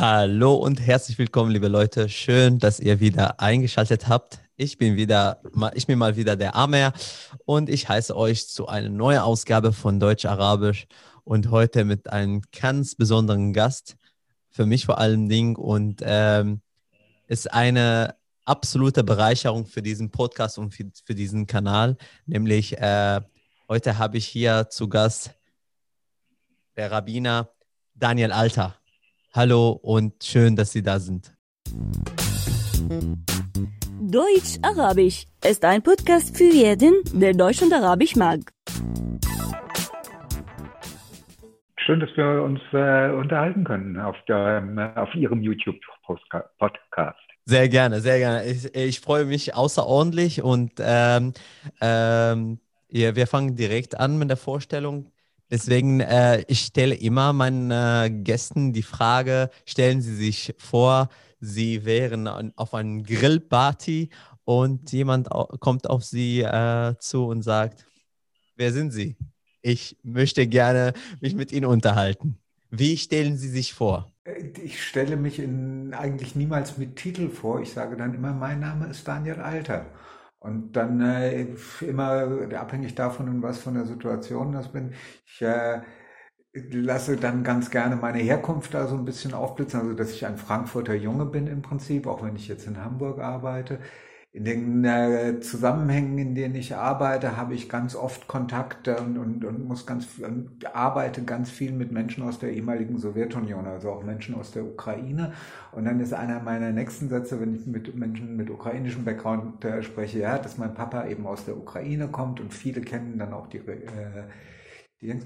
Hallo und herzlich willkommen, liebe Leute. Schön, dass ihr wieder eingeschaltet habt. Ich bin wieder, ich bin mal wieder der Amer und ich heiße euch zu einer neuen Ausgabe von Deutsch-Arabisch und heute mit einem ganz besonderen Gast, für mich vor allen Dingen und ähm, ist eine absolute Bereicherung für diesen Podcast und für, für diesen Kanal. Nämlich äh, heute habe ich hier zu Gast der Rabbiner Daniel Alter. Hallo und schön, dass Sie da sind. Deutsch-Arabisch ist ein Podcast für jeden, der Deutsch und Arabisch mag. Schön, dass wir uns äh, unterhalten können auf, der, auf Ihrem YouTube-Podcast. Sehr gerne, sehr gerne. Ich, ich freue mich außerordentlich und ähm, ähm, ja, wir fangen direkt an mit der Vorstellung. Deswegen, äh, ich stelle immer meinen äh, Gästen die Frage, stellen Sie sich vor, Sie wären auf einem Grillparty und jemand kommt auf Sie äh, zu und sagt, wer sind Sie? Ich möchte gerne mich mit Ihnen unterhalten. Wie stellen Sie sich vor? Äh, ich stelle mich in, eigentlich niemals mit Titel vor. Ich sage dann immer, mein Name ist Daniel Alter. Und dann äh, immer abhängig davon, was von der Situation das bin. Ich äh, lasse dann ganz gerne meine Herkunft da so ein bisschen aufblitzen, also dass ich ein Frankfurter Junge bin im Prinzip, auch wenn ich jetzt in Hamburg arbeite. In den äh, Zusammenhängen, in denen ich arbeite, habe ich ganz oft Kontakte und, und, und muss ganz und arbeite ganz viel mit Menschen aus der ehemaligen Sowjetunion, also auch Menschen aus der Ukraine. Und dann ist einer meiner nächsten Sätze, wenn ich mit Menschen mit ukrainischem Background äh, spreche, ja, dass mein Papa eben aus der Ukraine kommt und viele kennen dann auch die, äh, die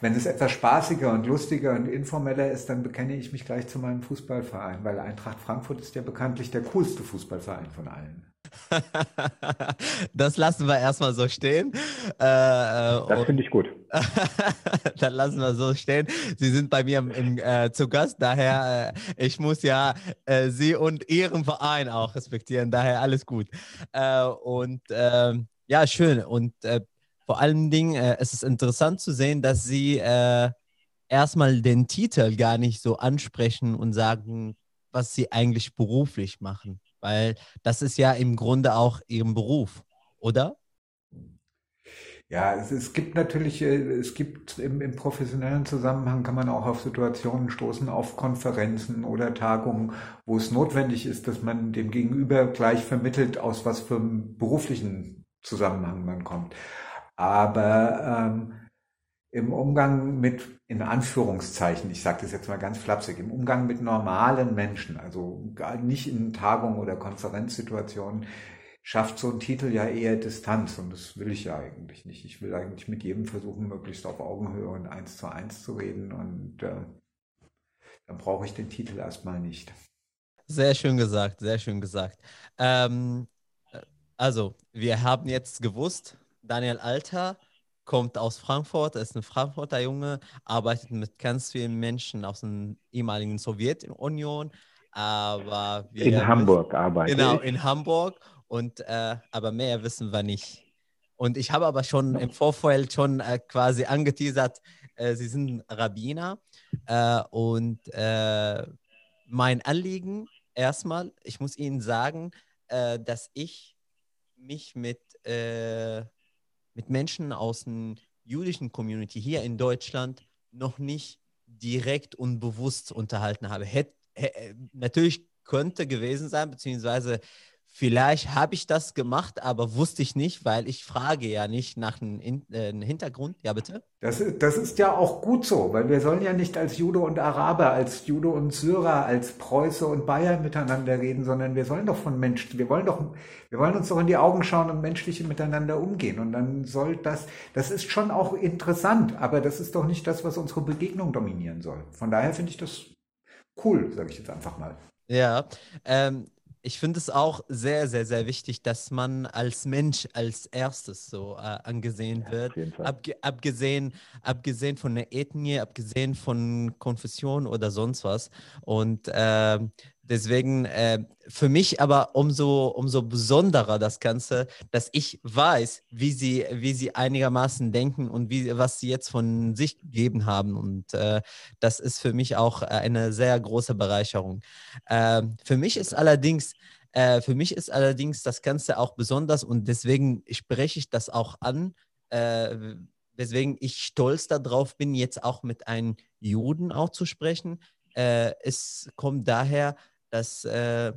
wenn es etwas spaßiger und lustiger und informeller ist, dann bekenne ich mich gleich zu meinem Fußballverein, weil Eintracht Frankfurt ist ja bekanntlich der coolste Fußballverein von allen. das lassen wir erstmal so stehen. Äh, das finde ich gut. dann lassen wir so stehen. Sie sind bei mir im, im, äh, zu Gast, daher äh, ich muss ja äh, Sie und Ihren Verein auch respektieren, daher alles gut. Äh, und ähm, ja, schön. Und äh, vor allen Dingen, äh, es ist interessant zu sehen, dass sie äh, erstmal den Titel gar nicht so ansprechen und sagen, was sie eigentlich beruflich machen. Weil das ist ja im Grunde auch ihrem Beruf, oder? Ja, es, es gibt natürlich, äh, es gibt im, im, professionellen Zusammenhang kann man auch auf Situationen stoßen, auf Konferenzen oder Tagungen, wo es notwendig ist, dass man dem Gegenüber gleich vermittelt, aus was für einem beruflichen Zusammenhang man kommt. Aber ähm, im Umgang mit, in Anführungszeichen, ich sage das jetzt mal ganz flapsig, im Umgang mit normalen Menschen, also nicht in Tagungen oder Konferenzsituationen, schafft so ein Titel ja eher Distanz und das will ich ja eigentlich nicht. Ich will eigentlich mit jedem versuchen, möglichst auf Augenhöhe und eins zu eins zu reden und äh, dann brauche ich den Titel erstmal nicht. Sehr schön gesagt, sehr schön gesagt. Ähm, also, wir haben jetzt gewusst, Daniel Alter kommt aus Frankfurt, ist ein Frankfurter Junge, arbeitet mit ganz vielen Menschen aus der ehemaligen Sowjetunion. Aber in Hamburg arbeitet. Genau, in Hamburg. Und äh, aber mehr wissen wir nicht. Und ich habe aber schon im Vorfeld schon äh, quasi angeteasert, äh, Sie sind Rabbiner. Äh, und äh, mein Anliegen erstmal, ich muss Ihnen sagen, äh, dass ich mich mit mit Menschen aus der jüdischen Community hier in Deutschland noch nicht direkt und bewusst unterhalten habe. Hätt, hätt, natürlich könnte gewesen sein, beziehungsweise Vielleicht habe ich das gemacht, aber wusste ich nicht, weil ich frage ja nicht nach einem, äh, Hintergrund. Ja, bitte? Das, das ist ja auch gut so, weil wir sollen ja nicht als Jude und Araber, als Jude und Syrer, als Preuße und Bayer miteinander reden, sondern wir sollen doch von Menschen, wir wollen doch, wir wollen uns doch in die Augen schauen und menschlich miteinander umgehen. Und dann soll das, das ist schon auch interessant, aber das ist doch nicht das, was unsere Begegnung dominieren soll. Von daher finde ich das cool, sage ich jetzt einfach mal. Ja, ähm, ich finde es auch sehr, sehr, sehr wichtig, dass man als Mensch als erstes so äh, angesehen ja, wird. Abge abgesehen, abgesehen von der Ethnie, abgesehen von Konfession oder sonst was. Und äh, deswegen äh, für mich aber umso, umso besonderer das Ganze, dass ich weiß, wie sie, wie sie einigermaßen denken und wie, was sie jetzt von sich gegeben haben. Und äh, das ist für mich auch eine sehr große Bereicherung. Äh, für mich ist allerdings, äh, für mich ist allerdings das Ganze auch besonders und deswegen spreche ich das auch an, äh, weswegen ich stolz darauf bin, jetzt auch mit einem Juden auch zu sprechen. Äh, es kommt daher, dass, äh,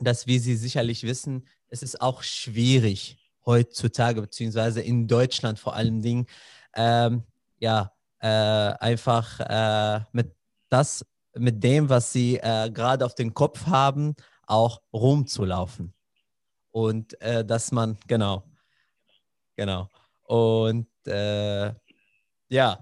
dass, wie Sie sicherlich wissen, es ist auch schwierig heutzutage, beziehungsweise in Deutschland vor allen Dingen, ähm, ja, äh, einfach äh, mit das, mit dem, was Sie äh, gerade auf den Kopf haben, auch rumzulaufen. Und äh, dass man, genau, genau. Und äh, ja,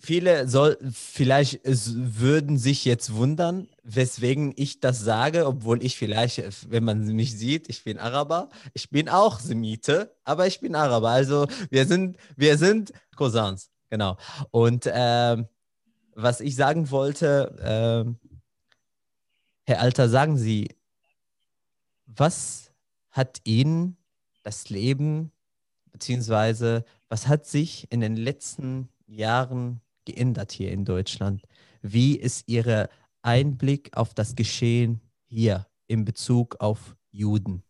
viele soll, vielleicht würden sich jetzt wundern, weswegen ich das sage, obwohl ich vielleicht, wenn man mich sieht, ich bin Araber. Ich bin auch Semite, aber ich bin Araber. Also wir sind, wir sind Cousins, genau. Und ähm, was ich sagen wollte, ähm, Herr Alter, sagen Sie, was hat Ihnen das Leben, beziehungsweise was hat sich in den letzten Jahren geändert hier in Deutschland? Wie ist Ihr Einblick auf das Geschehen hier in Bezug auf Juden?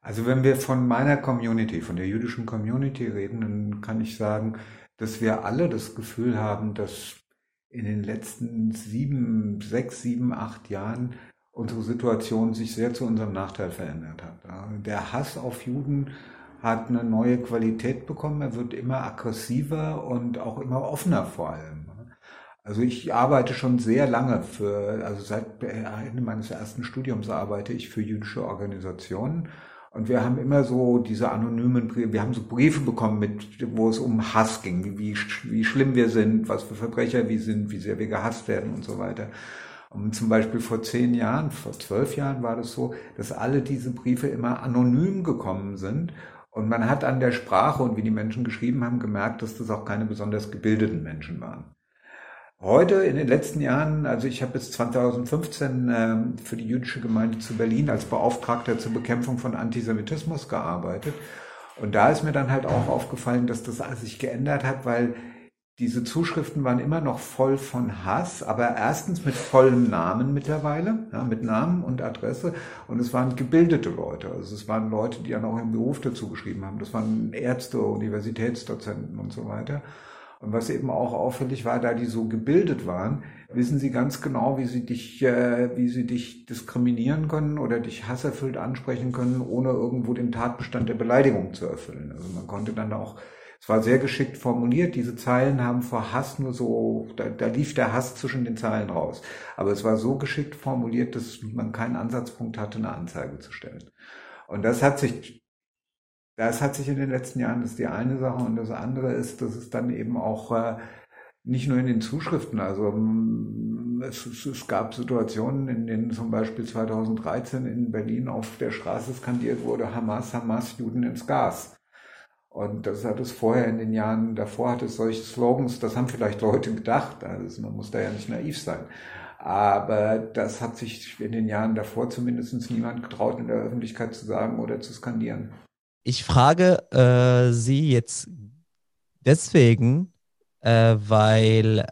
Also wenn wir von meiner Community, von der jüdischen Community reden, dann kann ich sagen, dass wir alle das Gefühl haben, dass in den letzten sieben, sechs, sieben, acht Jahren unsere Situation sich sehr zu unserem Nachteil verändert hat. Der Hass auf Juden hat eine neue Qualität bekommen, er wird immer aggressiver und auch immer offener vor allem. Also ich arbeite schon sehr lange für, also seit Ende meines ersten Studiums arbeite ich für jüdische Organisationen und wir haben immer so diese anonymen Briefe, wir haben so Briefe bekommen, mit, wo es um Hass ging, wie, wie, wie schlimm wir sind, was für Verbrecher wir sind, wie sehr wir gehasst werden und so weiter. Und zum Beispiel vor zehn Jahren, vor zwölf Jahren war das so, dass alle diese Briefe immer anonym gekommen sind. Und man hat an der Sprache und wie die Menschen geschrieben haben gemerkt, dass das auch keine besonders gebildeten Menschen waren. Heute in den letzten Jahren, also ich habe bis 2015 äh, für die jüdische Gemeinde zu Berlin als Beauftragter zur Bekämpfung von Antisemitismus gearbeitet. Und da ist mir dann halt auch aufgefallen, dass das sich geändert hat, weil diese Zuschriften waren immer noch voll von Hass, aber erstens mit vollem Namen mittlerweile, ja, mit Namen und Adresse. Und es waren gebildete Leute. Also es waren Leute, die dann auch im Beruf dazu geschrieben haben. Das waren Ärzte, Universitätsdozenten und so weiter. Und was eben auch auffällig war, da die so gebildet waren, wissen sie ganz genau, wie sie dich, äh, wie sie dich diskriminieren können oder dich hasserfüllt ansprechen können, ohne irgendwo den Tatbestand der Beleidigung zu erfüllen. Also man konnte dann auch, es war sehr geschickt formuliert, diese Zeilen haben vor Hass nur so, da, da lief der Hass zwischen den Zeilen raus. Aber es war so geschickt formuliert, dass man keinen Ansatzpunkt hatte, eine Anzeige zu stellen. Und das hat sich das hat sich in den letzten Jahren, das ist die eine Sache. Und das andere ist, dass es dann eben auch äh, nicht nur in den Zuschriften, also es, es, es, gab Situationen, in denen zum Beispiel 2013 in Berlin auf der Straße skandiert wurde, Hamas, Hamas, Juden ins Gas. Und das hat es vorher in den Jahren davor hat es solche Slogans, das haben vielleicht Leute gedacht, also man muss da ja nicht naiv sein. Aber das hat sich in den Jahren davor zumindest niemand getraut, in der Öffentlichkeit zu sagen oder zu skandieren. Ich frage äh, Sie jetzt deswegen, äh, weil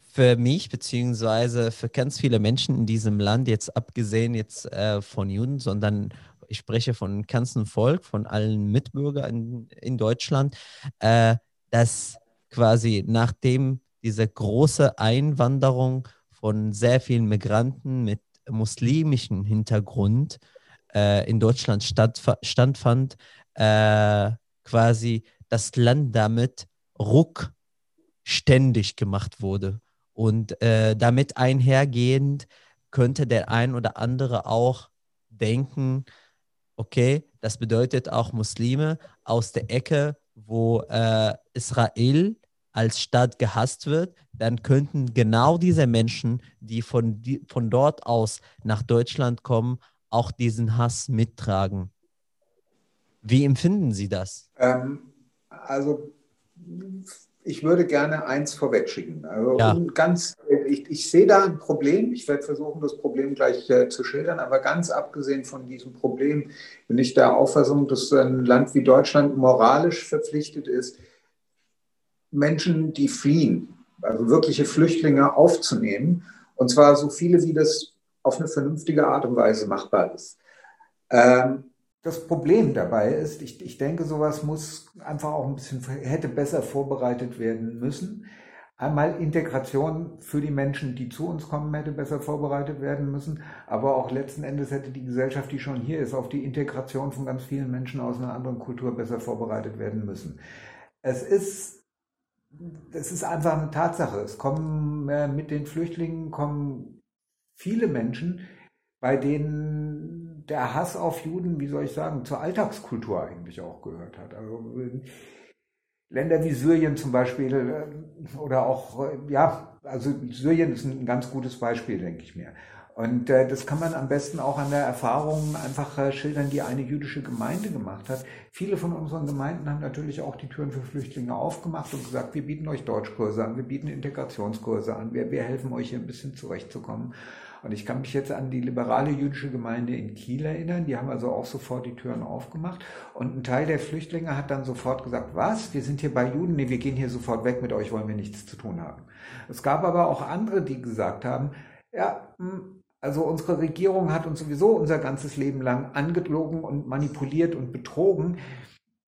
für mich beziehungsweise für ganz viele Menschen in diesem Land, jetzt abgesehen jetzt äh, von Juden, sondern ich spreche von ganzem Volk, von allen Mitbürgern in, in Deutschland, äh, dass quasi nachdem diese große Einwanderung von sehr vielen Migranten mit muslimischem Hintergrund äh, in Deutschland statt, standfand, äh, quasi das Land damit ruckständig gemacht wurde. Und äh, damit einhergehend könnte der ein oder andere auch denken, okay, das bedeutet auch Muslime aus der Ecke, wo äh, Israel als Staat gehasst wird, dann könnten genau diese Menschen, die von, die von dort aus nach Deutschland kommen, auch diesen Hass mittragen. Wie empfinden Sie das? Ähm, also ich würde gerne eins vorwegschicken. Also ja. ganz, ich, ich sehe da ein Problem. Ich werde versuchen, das Problem gleich äh, zu schildern. Aber ganz abgesehen von diesem Problem bin ich der Auffassung, dass ein Land wie Deutschland moralisch verpflichtet ist, Menschen, die fliehen, also wirkliche Flüchtlinge aufzunehmen. Und zwar so viele, wie das auf eine vernünftige Art und Weise machbar ist. Ähm, das Problem dabei ist, ich, ich denke, sowas muss einfach auch ein bisschen, hätte besser vorbereitet werden müssen. Einmal Integration für die Menschen, die zu uns kommen, hätte besser vorbereitet werden müssen. Aber auch letzten Endes hätte die Gesellschaft, die schon hier ist, auf die Integration von ganz vielen Menschen aus einer anderen Kultur besser vorbereitet werden müssen. Es ist, es ist einfach eine Tatsache. Es kommen mit den Flüchtlingen kommen viele Menschen, bei denen der Hass auf Juden, wie soll ich sagen, zur Alltagskultur eigentlich auch gehört hat. Also Länder wie Syrien zum Beispiel äh, oder auch, äh, ja, also Syrien ist ein ganz gutes Beispiel, denke ich mir. Und äh, das kann man am besten auch an der Erfahrung einfach schildern, die eine jüdische Gemeinde gemacht hat. Viele von unseren Gemeinden haben natürlich auch die Türen für Flüchtlinge aufgemacht und gesagt, wir bieten euch Deutschkurse an, wir bieten Integrationskurse an, wir, wir helfen euch hier ein bisschen zurechtzukommen. Und ich kann mich jetzt an die liberale jüdische Gemeinde in Kiel erinnern. Die haben also auch sofort die Türen aufgemacht. Und ein Teil der Flüchtlinge hat dann sofort gesagt, was? Wir sind hier bei Juden? Nee, wir gehen hier sofort weg. Mit euch wollen wir nichts zu tun haben. Es gab aber auch andere, die gesagt haben, ja, hm, also unsere Regierung hat uns sowieso unser ganzes Leben lang angelogen und manipuliert und betrogen.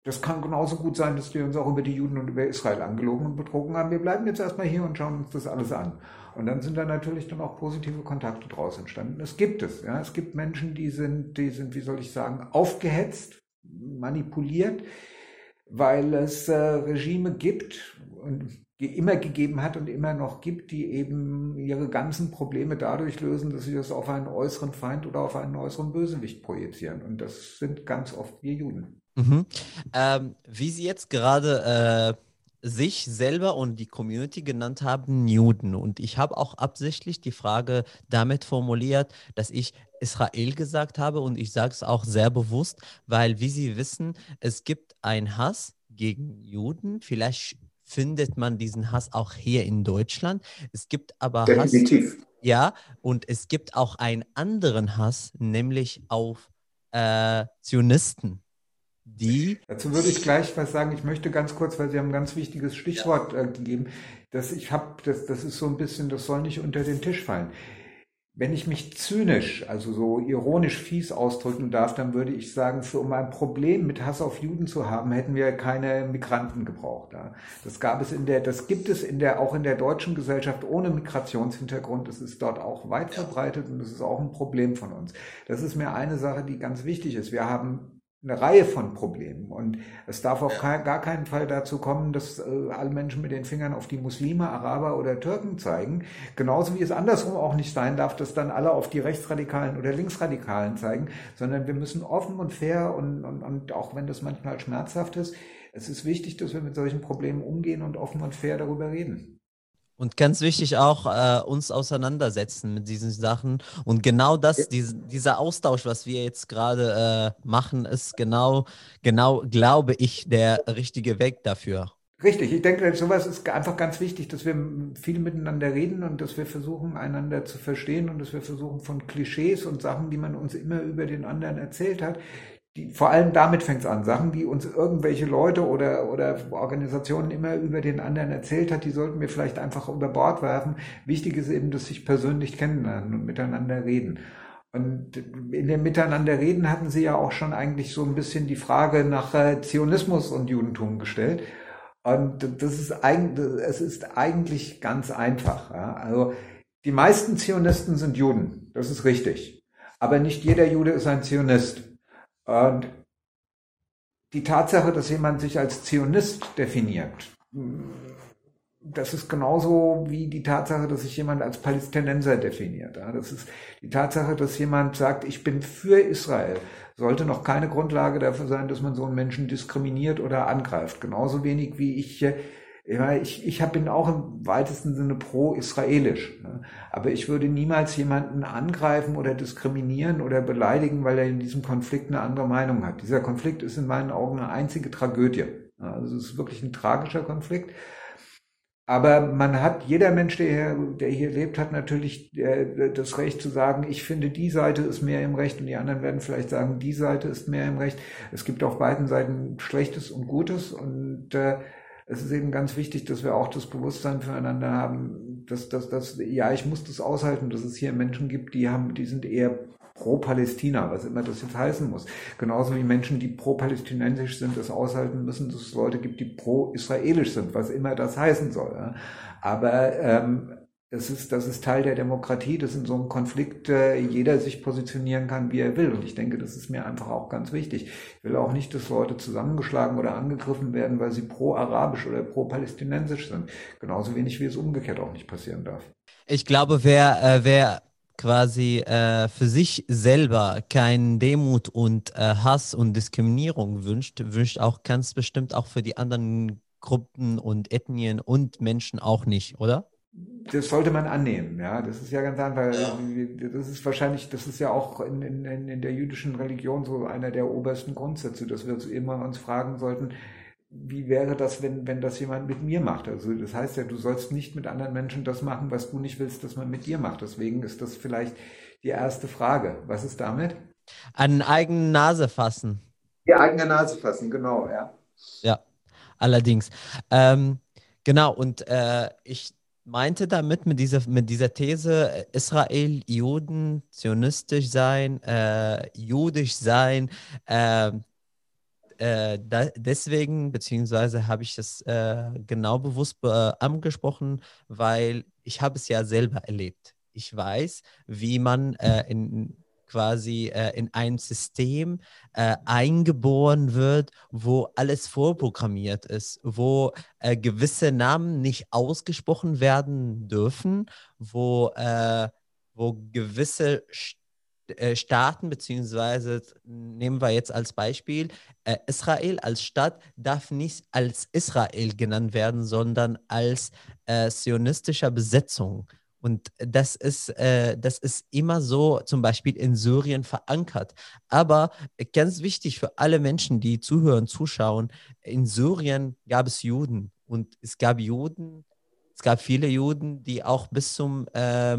Das kann genauso gut sein, dass wir uns auch über die Juden und über Israel angelogen und betrogen haben. Wir bleiben jetzt erstmal hier und schauen uns das alles an. Und dann sind da natürlich dann auch positive Kontakte draus entstanden. Es gibt es. Ja. Es gibt Menschen, die sind, die sind, wie soll ich sagen, aufgehetzt, manipuliert, weil es äh, Regime gibt und immer gegeben hat und immer noch gibt, die eben ihre ganzen Probleme dadurch lösen, dass sie das auf einen äußeren Feind oder auf einen äußeren Bösewicht projizieren. Und das sind ganz oft wir Juden. Mhm. Ähm, wie Sie jetzt gerade äh sich selber und die Community genannt haben Newton. Und ich habe auch absichtlich die Frage damit formuliert, dass ich Israel gesagt habe und ich sage es auch sehr bewusst, weil, wie Sie wissen, es gibt einen Hass gegen Juden. Vielleicht findet man diesen Hass auch hier in Deutschland. Es gibt aber Definitiv. Hass. Ja, und es gibt auch einen anderen Hass, nämlich auf äh, Zionisten die. Dazu würde ich gleich was sagen. Ich möchte ganz kurz, weil Sie haben ein ganz wichtiges Stichwort ja. äh, gegeben, dass ich habe, das, das ist so ein bisschen, das soll nicht unter den Tisch fallen. Wenn ich mich zynisch, also so ironisch fies ausdrücken darf, dann würde ich sagen, für um ein Problem mit Hass auf Juden zu haben, hätten wir keine Migranten gebraucht. Das gab es in der, das gibt es in der, auch in der deutschen Gesellschaft ohne Migrationshintergrund. Das ist dort auch weit verbreitet und das ist auch ein Problem von uns. Das ist mir eine Sache, die ganz wichtig ist. Wir haben eine Reihe von Problemen. Und es darf auf ja. gar keinen Fall dazu kommen, dass äh, alle Menschen mit den Fingern auf die Muslime, Araber oder Türken zeigen. Genauso wie es andersrum auch nicht sein darf, dass dann alle auf die Rechtsradikalen oder Linksradikalen zeigen, sondern wir müssen offen und fair und, und, und auch wenn das manchmal schmerzhaft ist, es ist wichtig, dass wir mit solchen Problemen umgehen und offen und fair darüber reden. Und ganz wichtig auch, äh, uns auseinandersetzen mit diesen Sachen. Und genau das, ja. diese, dieser Austausch, was wir jetzt gerade äh, machen, ist genau, genau, glaube ich, der richtige Weg dafür. Richtig, ich denke, sowas ist einfach ganz wichtig, dass wir viel miteinander reden und dass wir versuchen, einander zu verstehen und dass wir versuchen, von Klischees und Sachen, die man uns immer über den anderen erzählt hat, die, vor allem damit fängt es an, Sachen, die uns irgendwelche Leute oder, oder Organisationen immer über den anderen erzählt hat, die sollten wir vielleicht einfach über Bord werfen. Wichtig ist eben, dass sich persönlich kennenlernen und miteinander reden. Und in dem Miteinanderreden hatten Sie ja auch schon eigentlich so ein bisschen die Frage nach äh, Zionismus und Judentum gestellt. Und das ist eigentlich, es ist eigentlich ganz einfach. Also die meisten Zionisten sind Juden, das ist richtig. Aber nicht jeder Jude ist ein Zionist. Und die Tatsache, dass jemand sich als Zionist definiert, das ist genauso wie die Tatsache, dass sich jemand als Palästinenser definiert. Das ist die Tatsache, dass jemand sagt, ich bin für Israel, sollte noch keine Grundlage dafür sein, dass man so einen Menschen diskriminiert oder angreift. Genauso wenig wie ich ich, ich bin auch im weitesten Sinne pro-israelisch. Ne? Aber ich würde niemals jemanden angreifen oder diskriminieren oder beleidigen, weil er in diesem Konflikt eine andere Meinung hat. Dieser Konflikt ist in meinen Augen eine einzige Tragödie. Also es ist wirklich ein tragischer Konflikt. Aber man hat, jeder Mensch, der hier, der hier lebt, hat natürlich äh, das Recht zu sagen, ich finde, die Seite ist mehr im Recht und die anderen werden vielleicht sagen, die Seite ist mehr im Recht. Es gibt auf beiden Seiten Schlechtes und Gutes und äh, es ist eben ganz wichtig, dass wir auch das Bewusstsein füreinander haben, dass, dass, dass, ja, ich muss das aushalten, dass es hier Menschen gibt, die haben, die sind eher pro-Palästina, was immer das jetzt heißen muss. Genauso wie Menschen, die pro-palästinensisch sind, es aushalten müssen, dass es Leute gibt, die pro-israelisch sind, was immer das heißen soll. Aber ähm, das ist, das ist Teil der Demokratie, dass in so einem Konflikt äh, jeder sich positionieren kann, wie er will. Und ich denke, das ist mir einfach auch ganz wichtig. Ich will auch nicht, dass Leute zusammengeschlagen oder angegriffen werden, weil sie pro-arabisch oder pro-palästinensisch sind. Genauso wenig wie es umgekehrt auch nicht passieren darf. Ich glaube, wer, äh, wer quasi äh, für sich selber keinen Demut und äh, Hass und Diskriminierung wünscht, wünscht auch ganz bestimmt auch für die anderen Gruppen und Ethnien und Menschen auch nicht, oder? Das sollte man annehmen, ja. Das ist ja ganz einfach. Ja. Das ist wahrscheinlich, das ist ja auch in, in, in der jüdischen Religion so einer der obersten Grundsätze, dass wir uns immer uns fragen sollten, wie wäre das, wenn, wenn das jemand mit mir macht? Also das heißt ja, du sollst nicht mit anderen Menschen das machen, was du nicht willst, dass man mit dir macht. Deswegen ist das vielleicht die erste Frage. Was ist damit? An eigene Nase fassen. Die eigene Nase fassen, genau, ja. Ja, allerdings. Ähm, genau, und äh, ich meinte damit mit dieser, mit dieser These, Israel, Juden, zionistisch sein, äh, jüdisch sein, äh, äh, da, deswegen, beziehungsweise habe ich das äh, genau bewusst äh, angesprochen, weil ich habe es ja selber erlebt. Ich weiß, wie man äh, in quasi äh, in ein System äh, eingeboren wird, wo alles vorprogrammiert ist, wo äh, gewisse Namen nicht ausgesprochen werden dürfen, wo, äh, wo gewisse St äh, Staaten, beziehungsweise nehmen wir jetzt als Beispiel, äh, Israel als Stadt darf nicht als Israel genannt werden, sondern als zionistischer Besetzung. Und das ist, äh, das ist immer so zum Beispiel in Syrien verankert. Aber ganz wichtig für alle Menschen, die zuhören, zuschauen, in Syrien gab es Juden und es gab Juden, es gab viele Juden, die auch bis zum äh,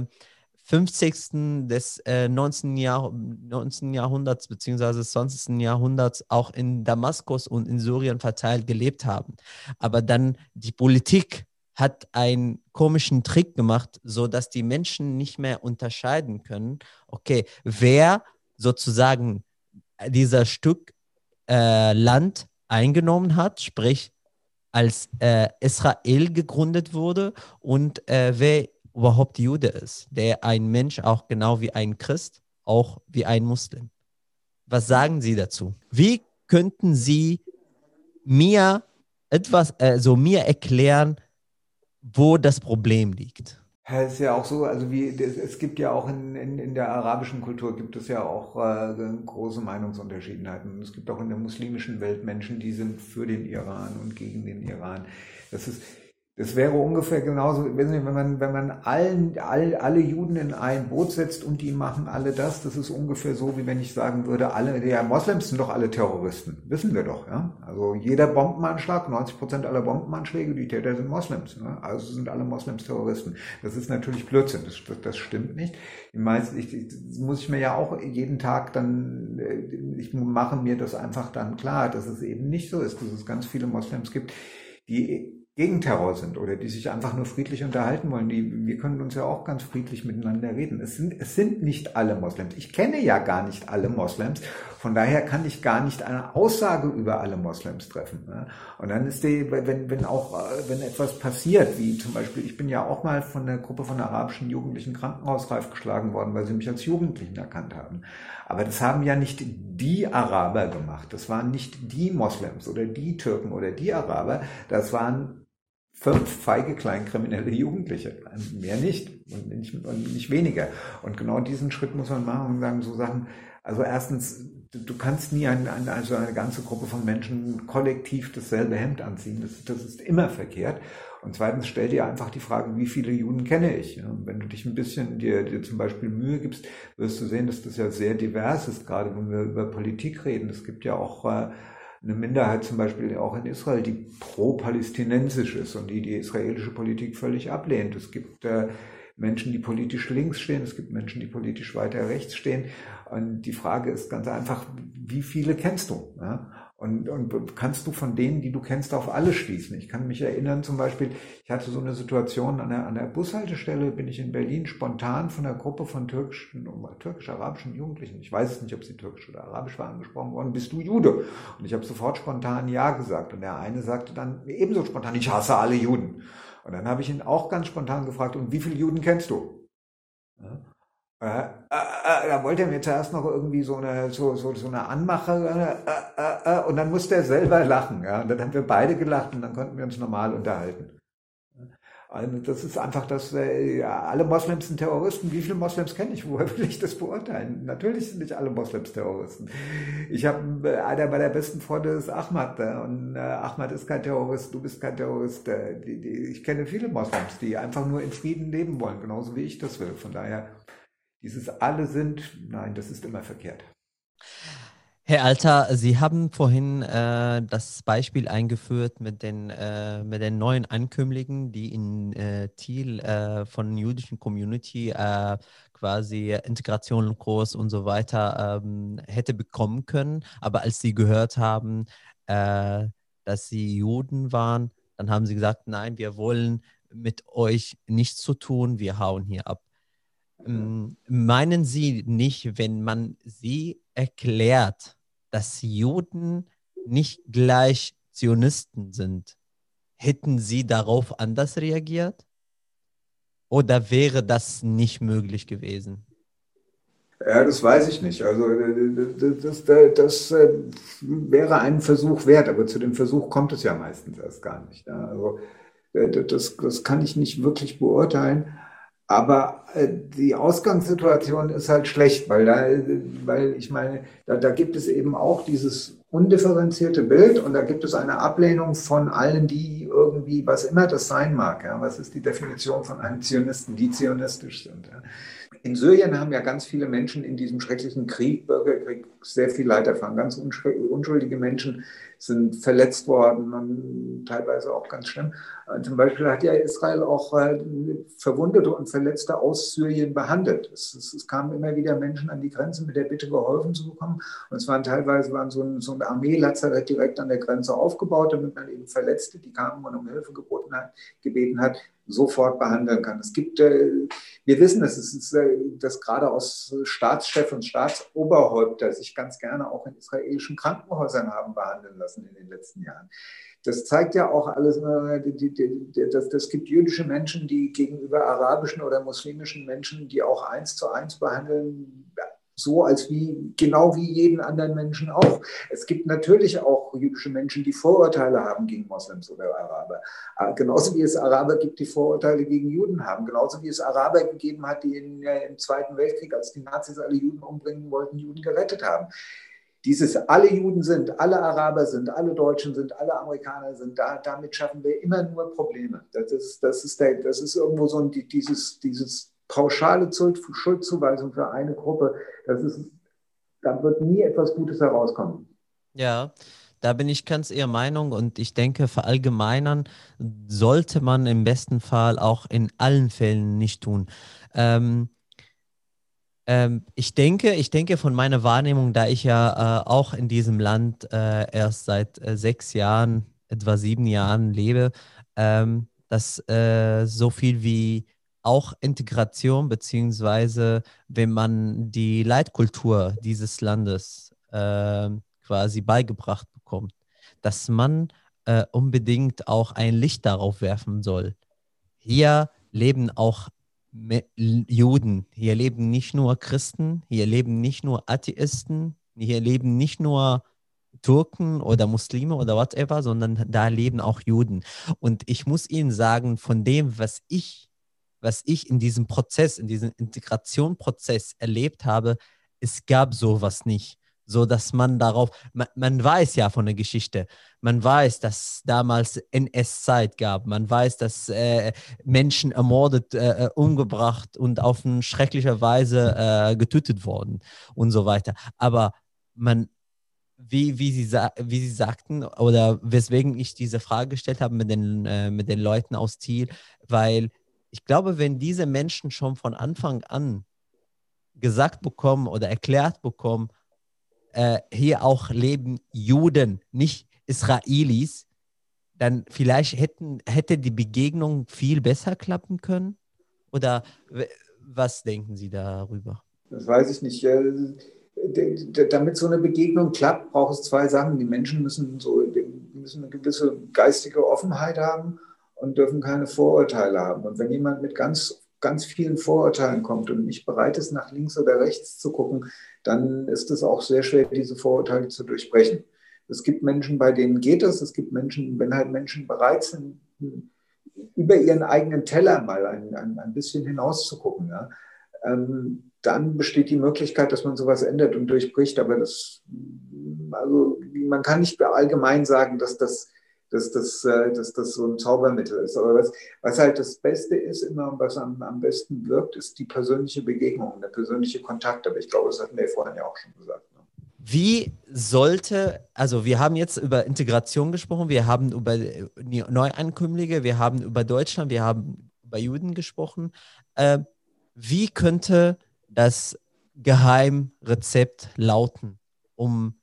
50. des äh, 19. Jahr 19. Jahrhunderts bzw. 20. Jahrhunderts auch in Damaskus und in Syrien verteilt gelebt haben. Aber dann die Politik hat einen komischen Trick gemacht, so dass die Menschen nicht mehr unterscheiden können, okay, wer sozusagen dieser Stück äh, Land eingenommen hat, sprich als äh, Israel gegründet wurde und äh, wer überhaupt Jude ist, der ein Mensch auch genau wie ein Christ, auch wie ein Muslim. Was sagen Sie dazu? Wie könnten Sie mir etwas, also mir erklären, wo das Problem liegt? Es ist ja auch so, also wie es gibt ja auch in, in, in der arabischen Kultur gibt es ja auch äh, große Meinungsunterschiedenheiten. Es gibt auch in der muslimischen Welt Menschen, die sind für den Iran und gegen den Iran. Das ist das wäre ungefähr genauso, wenn man, wenn man allen, all, alle Juden in ein Boot setzt und die machen alle das, das ist ungefähr so, wie wenn ich sagen würde, alle, ja, Moslems sind doch alle Terroristen. Wissen wir doch, ja. Also jeder Bombenanschlag, 90 Prozent aller Bombenanschläge, die Täter sind Moslems, ne? Also sind alle Moslems Terroristen. Das ist natürlich Blödsinn, das, das, stimmt nicht. Die meisten, ich, ich, muss ich mir ja auch jeden Tag dann, äh, ich mache mir das einfach dann klar, dass es eben nicht so ist, dass es ganz viele Moslems gibt, die gegen Terror sind oder die sich einfach nur friedlich unterhalten wollen. Die, wir können uns ja auch ganz friedlich miteinander reden. Es sind, es sind nicht alle Moslems. Ich kenne ja gar nicht alle Moslems. Von daher kann ich gar nicht eine Aussage über alle Moslems treffen. Und dann ist die, wenn, wenn auch, wenn etwas passiert, wie zum Beispiel, ich bin ja auch mal von der Gruppe von arabischen Jugendlichen krankenhausreif geschlagen worden, weil sie mich als Jugendlichen erkannt haben. Aber das haben ja nicht die Araber gemacht. Das waren nicht die Moslems oder die Türken oder die Araber. Das waren fünf feige kleinkriminelle Jugendliche. Mehr nicht und nicht, und nicht weniger. Und genau diesen Schritt muss man machen und sagen, so Sachen, also erstens, du kannst nie ein, ein, also eine ganze Gruppe von Menschen kollektiv dasselbe Hemd anziehen. Das, das ist immer verkehrt. Und zweitens stell dir einfach die Frage, wie viele Juden kenne ich? Und wenn du dich ein bisschen dir, dir zum Beispiel Mühe gibst, wirst du sehen, dass das ja sehr divers ist, gerade wenn wir über Politik reden. Es gibt ja auch äh, eine Minderheit zum Beispiel auch in Israel, die pro-palästinensisch ist und die die israelische Politik völlig ablehnt. Es gibt äh, Menschen, die politisch links stehen, es gibt Menschen, die politisch weiter rechts stehen. Und die Frage ist ganz einfach, wie viele kennst du? Ja? Und, und kannst du von denen, die du kennst, auf alle schließen? Ich kann mich erinnern, zum Beispiel, ich hatte so eine Situation an der, an der Bushaltestelle, bin ich in Berlin spontan von einer Gruppe von türkischen, türkisch-arabischen Jugendlichen, ich weiß es nicht, ob sie türkisch oder arabisch war, angesprochen worden, bist du Jude? Und ich habe sofort spontan Ja gesagt. Und der eine sagte dann ebenso spontan, ich hasse alle Juden. Und dann habe ich ihn auch ganz spontan gefragt, und wie viele Juden kennst du? Ja? Äh, äh, äh, da wollte er mir zuerst noch irgendwie so eine, so, so, so eine Anmache äh, äh, äh, und dann musste er selber lachen. Ja? Und dann haben wir beide gelacht und dann konnten wir uns normal unterhalten. Also das ist einfach das, ja, alle Moslems sind Terroristen. Wie viele Moslems kenne ich? Woher will ich das beurteilen? Natürlich sind nicht alle Moslems Terroristen. Ich habe einer meiner besten Freunde ist Ahmad und Ahmad ist kein Terrorist, du bist kein Terrorist. Die, die, ich kenne viele Moslems, die einfach nur in Frieden leben wollen, genauso wie ich das will. Von daher dieses alle sind, nein, das ist immer verkehrt. Herr Alter, Sie haben vorhin äh, das Beispiel eingeführt mit den, äh, mit den neuen Ankömmlingen, die in äh, Thiel äh, von jüdischen Community äh, quasi Integrationskurs und so weiter ähm, hätte bekommen können. Aber als Sie gehört haben, äh, dass Sie Juden waren, dann haben Sie gesagt, nein, wir wollen mit euch nichts zu tun, wir hauen hier ab. Meinen Sie nicht, wenn man Sie erklärt, dass Juden nicht gleich Zionisten sind, hätten Sie darauf anders reagiert? Oder wäre das nicht möglich gewesen? Ja, das weiß ich nicht. Also das, das, das, äh, wäre ein Versuch wert, aber zu dem Versuch kommt es ja meistens erst gar nicht. Also äh, das, das kann ich nicht wirklich beurteilen. Aber äh, die Ausgangssituation ist halt schlecht, weil da, weil ich meine, da, da gibt es eben auch dieses undifferenzierte Bild und da gibt es eine Ablehnung von allen, die irgendwie, was immer das sein mag. Ja, was ist die Definition von einem Zionisten, die zionistisch sind? Ja. In Syrien haben ja ganz viele Menschen in diesem schrecklichen Krieg, Bürgerkrieg, sehr viel Leid erfahren. Ganz unschuldige Menschen sind verletzt worden teilweise auch ganz schlimm. Äh, zum Beispiel hat ja Israel auch äh, Verwundete und Verletzte aus Syrien behandelt. Es, es, es, kamen immer wieder Menschen an die Grenze mit der Bitte geholfen zu bekommen. Und es waren teilweise waren so ein, so ein Armeelazarett direkt an der Grenze aufgebaut, damit man eben Verletzte, die kamen und um Hilfe geboten hat, gebeten hat, sofort behandeln kann. Es gibt, äh, wir wissen es, es dass gerade aus Staatschef und Staatsoberhäupter sich ganz gerne auch in israelischen Krankenhäusern haben behandeln lassen in den letzten Jahren. Das zeigt ja auch alles, äh, dass das gibt jüdische Menschen, die gegenüber arabischen oder muslimischen Menschen, die auch eins zu eins behandeln, so als wie, genau wie jeden anderen Menschen auch. Es gibt natürlich auch jüdische Menschen, die Vorurteile haben gegen Moslems oder Araber. Äh, genauso wie es Araber gibt, die Vorurteile gegen Juden haben. Genauso wie es Araber gegeben hat, die in, äh, im Zweiten Weltkrieg, als die Nazis alle Juden umbringen wollten, Juden gerettet haben. Dieses alle Juden sind, alle Araber sind, alle Deutschen sind, alle Amerikaner sind, da, damit schaffen wir immer nur Probleme. Das ist, das ist, der, das ist irgendwo so ein, dieses, dieses pauschale Schuldzuweisung für eine Gruppe, das ist, da wird nie etwas Gutes herauskommen. Ja, da bin ich ganz Ihrer Meinung und ich denke, verallgemeinern sollte man im besten Fall auch in allen Fällen nicht tun. Ähm, ähm, ich denke, ich denke von meiner Wahrnehmung, da ich ja äh, auch in diesem Land äh, erst seit äh, sechs Jahren, etwa sieben Jahren lebe, ähm, dass äh, so viel wie auch Integration, beziehungsweise wenn man die Leitkultur dieses Landes äh, quasi beigebracht bekommt, dass man äh, unbedingt auch ein Licht darauf werfen soll. Hier leben auch Juden, hier leben nicht nur Christen, hier leben nicht nur Atheisten, hier leben nicht nur Turken oder Muslime oder whatever, sondern da leben auch Juden. Und ich muss Ihnen sagen, von dem, was ich was ich in diesem Prozess, in diesem Integrationprozess erlebt habe, es gab sowas nicht. So dass man darauf, man, man weiß ja von der Geschichte, man weiß, dass damals NS-Zeit gab, man weiß, dass äh, Menschen ermordet, äh, äh, umgebracht und auf eine schreckliche Weise äh, getötet wurden und so weiter. Aber man wie, wie, Sie, wie Sie sagten oder weswegen ich diese Frage gestellt habe mit den, äh, mit den Leuten aus Ziel, weil ich glaube, wenn diese Menschen schon von Anfang an gesagt bekommen oder erklärt bekommen, äh, hier auch leben Juden, nicht Israelis, dann vielleicht hätten, hätte die Begegnung viel besser klappen können? Oder was denken Sie darüber? Das weiß ich nicht. Damit so eine Begegnung klappt, braucht es zwei Sachen. Die Menschen müssen, so, müssen eine gewisse geistige Offenheit haben und dürfen keine Vorurteile haben. Und wenn jemand mit ganz, ganz vielen Vorurteilen kommt und nicht bereit ist, nach links oder rechts zu gucken, dann ist es auch sehr schwer, diese Vorurteile zu durchbrechen. Es gibt Menschen, bei denen geht es. Es gibt Menschen, wenn halt Menschen bereit sind, über ihren eigenen Teller mal ein, ein, ein bisschen hinauszugucken, ja, ähm, dann besteht die Möglichkeit, dass man sowas ändert und durchbricht. Aber das, also man kann nicht allgemein sagen, dass das, dass das, äh, dass das so ein Zaubermittel ist. Aber was, was halt das Beste ist immer und was am, am besten wirkt, ist die persönliche Begegnung, der persönliche Kontakt. Aber ich glaube, das hatten wir vorhin ja auch schon gesagt. Ne? Wie sollte, also wir haben jetzt über Integration gesprochen, wir haben über Neuankömmlinge, wir haben über Deutschland, wir haben über Juden gesprochen. Äh, wie könnte das Geheimrezept lauten, um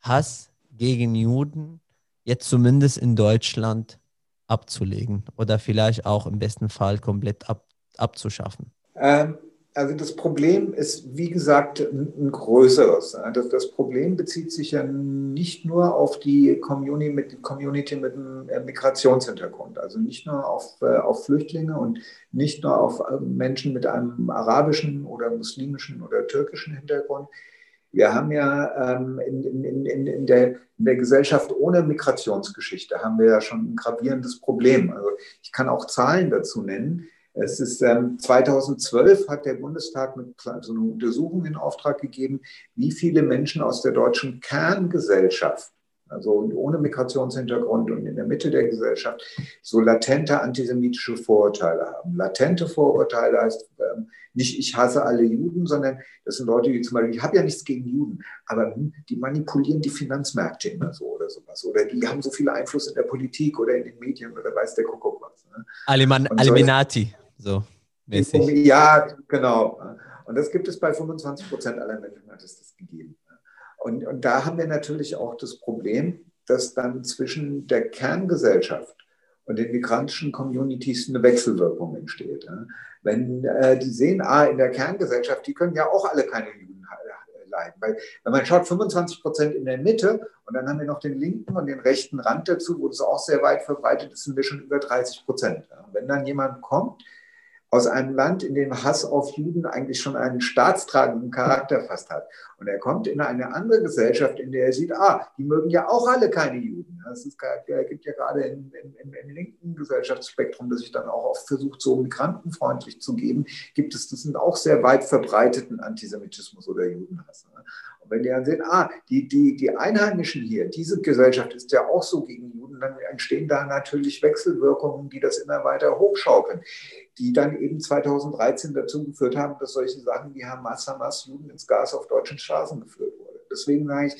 Hass gegen Juden jetzt zumindest in Deutschland abzulegen oder vielleicht auch im besten Fall komplett ab, abzuschaffen? Ähm, also das Problem ist, wie gesagt, ein größeres. Das, das Problem bezieht sich ja nicht nur auf die Community mit, Community mit einem äh, Migrationshintergrund, also nicht nur auf, äh, auf Flüchtlinge und nicht nur auf äh, Menschen mit einem arabischen oder muslimischen oder türkischen Hintergrund. Wir haben ja ähm, in, in, in, in, der, in der Gesellschaft ohne Migrationsgeschichte haben wir ja schon ein gravierendes Problem. Also ich kann auch Zahlen dazu nennen. Es ist ähm, 2012 hat der Bundestag mit so einer Untersuchung in Auftrag gegeben, wie viele Menschen aus der deutschen Kerngesellschaft, also ohne Migrationshintergrund und in der Mitte der Gesellschaft, so latente antisemitische Vorurteile haben. Latente Vorurteile heißt ähm, nicht, ich hasse alle Juden, sondern das sind Leute, die zum Beispiel, ich habe ja nichts gegen Juden, aber hm, die manipulieren die Finanzmärkte immer so oder sowas. Oder die haben so viel Einfluss in der Politik oder in den Medien oder weiß der Kuckuck was. Ne? Aliman, Aliminati. So mäßig. Ja, genau. Und das gibt es bei 25 Prozent aller Menschen, hat es das gegeben. Und, und da haben wir natürlich auch das Problem, dass dann zwischen der Kerngesellschaft und den migrantischen Communities eine Wechselwirkung entsteht. Wenn äh, die sehen, ah, in der Kerngesellschaft, die können ja auch alle keine Juden leiden. Weil wenn man schaut, 25 Prozent in der Mitte und dann haben wir noch den linken und den rechten Rand dazu, wo das auch sehr weit verbreitet ist, sind wir schon über 30 Prozent. Wenn dann jemand kommt, aus einem Land, in dem Hass auf Juden eigentlich schon einen staatstragenden Charakter fast hat. Und er kommt in eine andere Gesellschaft, in der er sieht, ah, die mögen ja auch alle keine Juden. Es gibt ja gerade im, im, im, linken Gesellschaftsspektrum, das sich dann auch oft versucht, so migrantenfreundlich zu geben, gibt es, das sind auch sehr weit verbreiteten Antisemitismus oder Judenhass. Und wenn die dann sehen, ah, die, die, die Einheimischen hier, diese Gesellschaft ist ja auch so gegen Juden, dann entstehen da natürlich Wechselwirkungen, die das immer weiter hochschaukeln die dann eben 2013 dazu geführt haben, dass solche Sachen wie Hamas, Hamas, Juden ins Gas auf deutschen Straßen geführt wurde. Deswegen sage ich,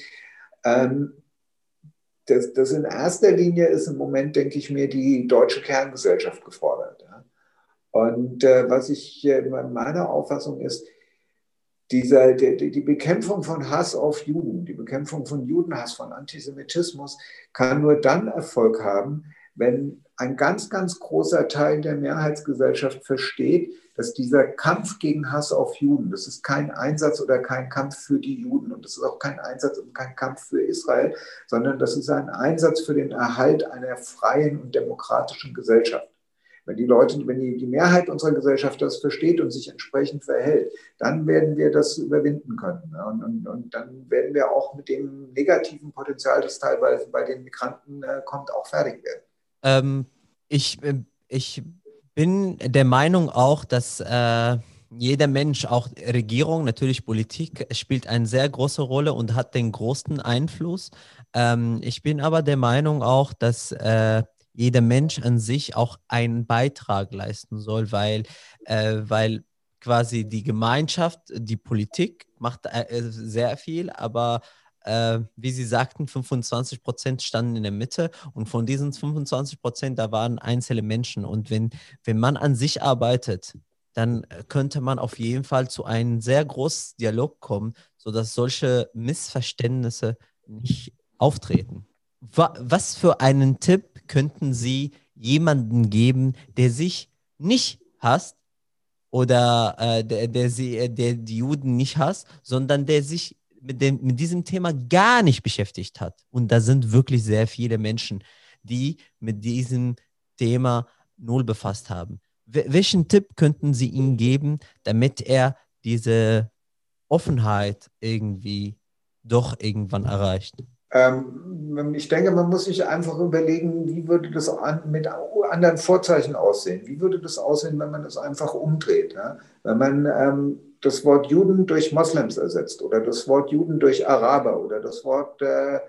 ähm, das, das, in erster Linie ist im Moment, denke ich mir, die deutsche Kerngesellschaft gefordert. Ja. Und äh, was ich äh, meiner Auffassung ist, dieser, die, die Bekämpfung von Hass auf Juden, die Bekämpfung von Judenhass, von Antisemitismus kann nur dann Erfolg haben, wenn ein ganz, ganz großer Teil der Mehrheitsgesellschaft versteht, dass dieser Kampf gegen Hass auf Juden, das ist kein Einsatz oder kein Kampf für die Juden und das ist auch kein Einsatz und kein Kampf für Israel, sondern das ist ein Einsatz für den Erhalt einer freien und demokratischen Gesellschaft. Wenn die Leute, wenn die, die Mehrheit unserer Gesellschaft das versteht und sich entsprechend verhält, dann werden wir das überwinden können. Und, und, und dann werden wir auch mit dem negativen Potenzial, das teilweise bei den Migranten äh, kommt, auch fertig werden. Ähm, ich, äh, ich bin der Meinung auch, dass äh, jeder Mensch, auch Regierung, natürlich Politik, spielt eine sehr große Rolle und hat den größten Einfluss. Ähm, ich bin aber der Meinung auch, dass äh, jeder Mensch an sich auch einen Beitrag leisten soll, weil, äh, weil quasi die Gemeinschaft, die Politik macht äh, sehr viel, aber äh, wie Sie sagten, 25 Prozent standen in der Mitte und von diesen 25 Prozent, da waren einzelne Menschen. Und wenn, wenn man an sich arbeitet, dann könnte man auf jeden Fall zu einem sehr großen Dialog kommen, sodass solche Missverständnisse nicht auftreten. Was für einen Tipp könnten Sie jemanden geben, der sich nicht hasst oder äh, der, der, sie, äh, der die Juden nicht hasst, sondern der sich mit, dem, mit diesem Thema gar nicht beschäftigt hat. Und da sind wirklich sehr viele Menschen, die mit diesem Thema null befasst haben. Welchen Tipp könnten Sie ihm geben, damit er diese Offenheit irgendwie doch irgendwann erreicht? Ähm, ich denke, man muss sich einfach überlegen, wie würde das an, mit anderen Vorzeichen aussehen? Wie würde das aussehen, wenn man das einfach umdreht? Ja? Wenn man ähm, das Wort Juden durch Moslems ersetzt oder das Wort Juden durch Araber oder das Wort, äh,